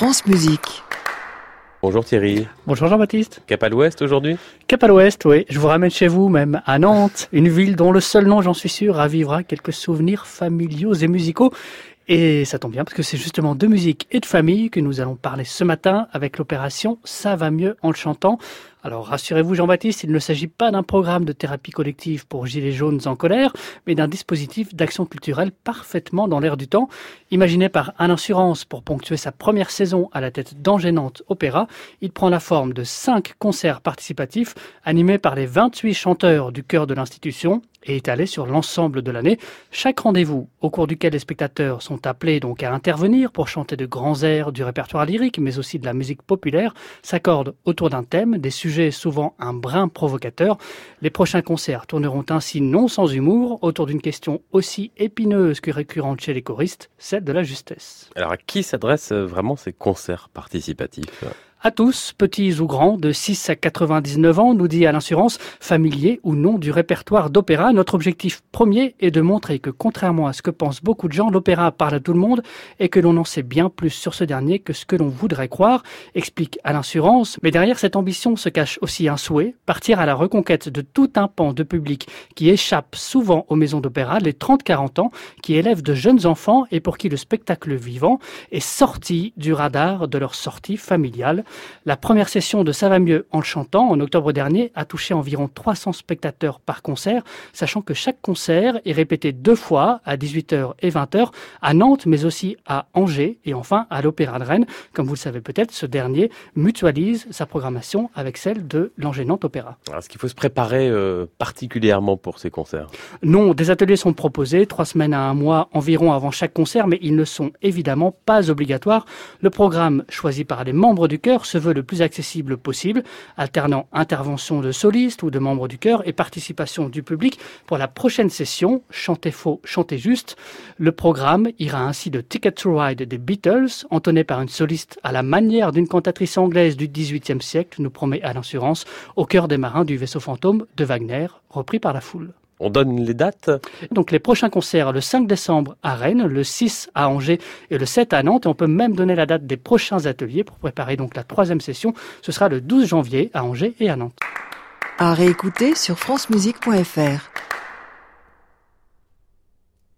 France Musique. Bonjour Thierry. Bonjour Jean-Baptiste. Cap à l'ouest aujourd'hui? Cap à l'ouest, oui. Je vous ramène chez vous, même à Nantes, une ville dont le seul nom, j'en suis sûr, ravivera quelques souvenirs familiaux et musicaux. Et ça tombe bien parce que c'est justement de musique et de famille que nous allons parler ce matin avec l'opération Ça va mieux en le chantant. Alors rassurez-vous Jean-Baptiste, il ne s'agit pas d'un programme de thérapie collective pour gilets jaunes en colère, mais d'un dispositif d'action culturelle parfaitement dans l'air du temps. Imaginé par Alain Assurance pour ponctuer sa première saison à la tête d'Engênante Opéra, il prend la forme de cinq concerts participatifs animés par les 28 chanteurs du cœur de l'institution et étalés sur l'ensemble de l'année. Chaque rendez-vous au cours duquel les spectateurs sont appelés donc à intervenir pour chanter de grands airs du répertoire lyrique, mais aussi de la musique populaire, s'accorde autour d'un thème, des sujets souvent un brin provocateur. Les prochains concerts tourneront ainsi non sans humour autour d'une question aussi épineuse que récurrente chez les choristes, celle de la justesse. Alors à qui s'adressent vraiment ces concerts participatifs? À tous, petits ou grands, de 6 à 99 ans, nous dit à l'assurance, familier ou non du répertoire d'opéra. Notre objectif premier est de montrer que, contrairement à ce que pensent beaucoup de gens, l'opéra parle à tout le monde et que l'on en sait bien plus sur ce dernier que ce que l'on voudrait croire, explique à l'assurance. Mais derrière cette ambition se cache aussi un souhait, partir à la reconquête de tout un pan de public qui échappe souvent aux maisons d'opéra, les 30-40 ans, qui élèvent de jeunes enfants et pour qui le spectacle vivant est sorti du radar de leur sortie familiale. La première session de Ça va mieux en chantant, en octobre dernier, a touché environ 300 spectateurs par concert, sachant que chaque concert est répété deux fois, à 18h et 20h, à Nantes, mais aussi à Angers et enfin à l'Opéra de Rennes. Comme vous le savez peut-être, ce dernier mutualise sa programmation avec celle de l'Angers-Nantes Opéra. Est-ce qu'il faut se préparer euh, particulièrement pour ces concerts? Non, des ateliers sont proposés, trois semaines à un mois environ avant chaque concert, mais ils ne sont évidemment pas obligatoires. Le programme choisi par les membres du chœur se veut le plus accessible possible, alternant intervention de solistes ou de membres du chœur et participation du public pour la prochaine session Chantez faux, chantez juste. Le programme ira ainsi de Ticket to Ride des Beatles, entonné par une soliste à la manière d'une cantatrice anglaise du XVIIIe siècle, nous promet à l'assurance, au cœur des marins du vaisseau fantôme de Wagner, repris par la foule. On donne les dates Donc les prochains concerts, le 5 décembre à Rennes, le 6 à Angers et le 7 à Nantes. Et on peut même donner la date des prochains ateliers pour préparer donc la troisième session. Ce sera le 12 janvier à Angers et à Nantes. À réécouter sur francemusique.fr.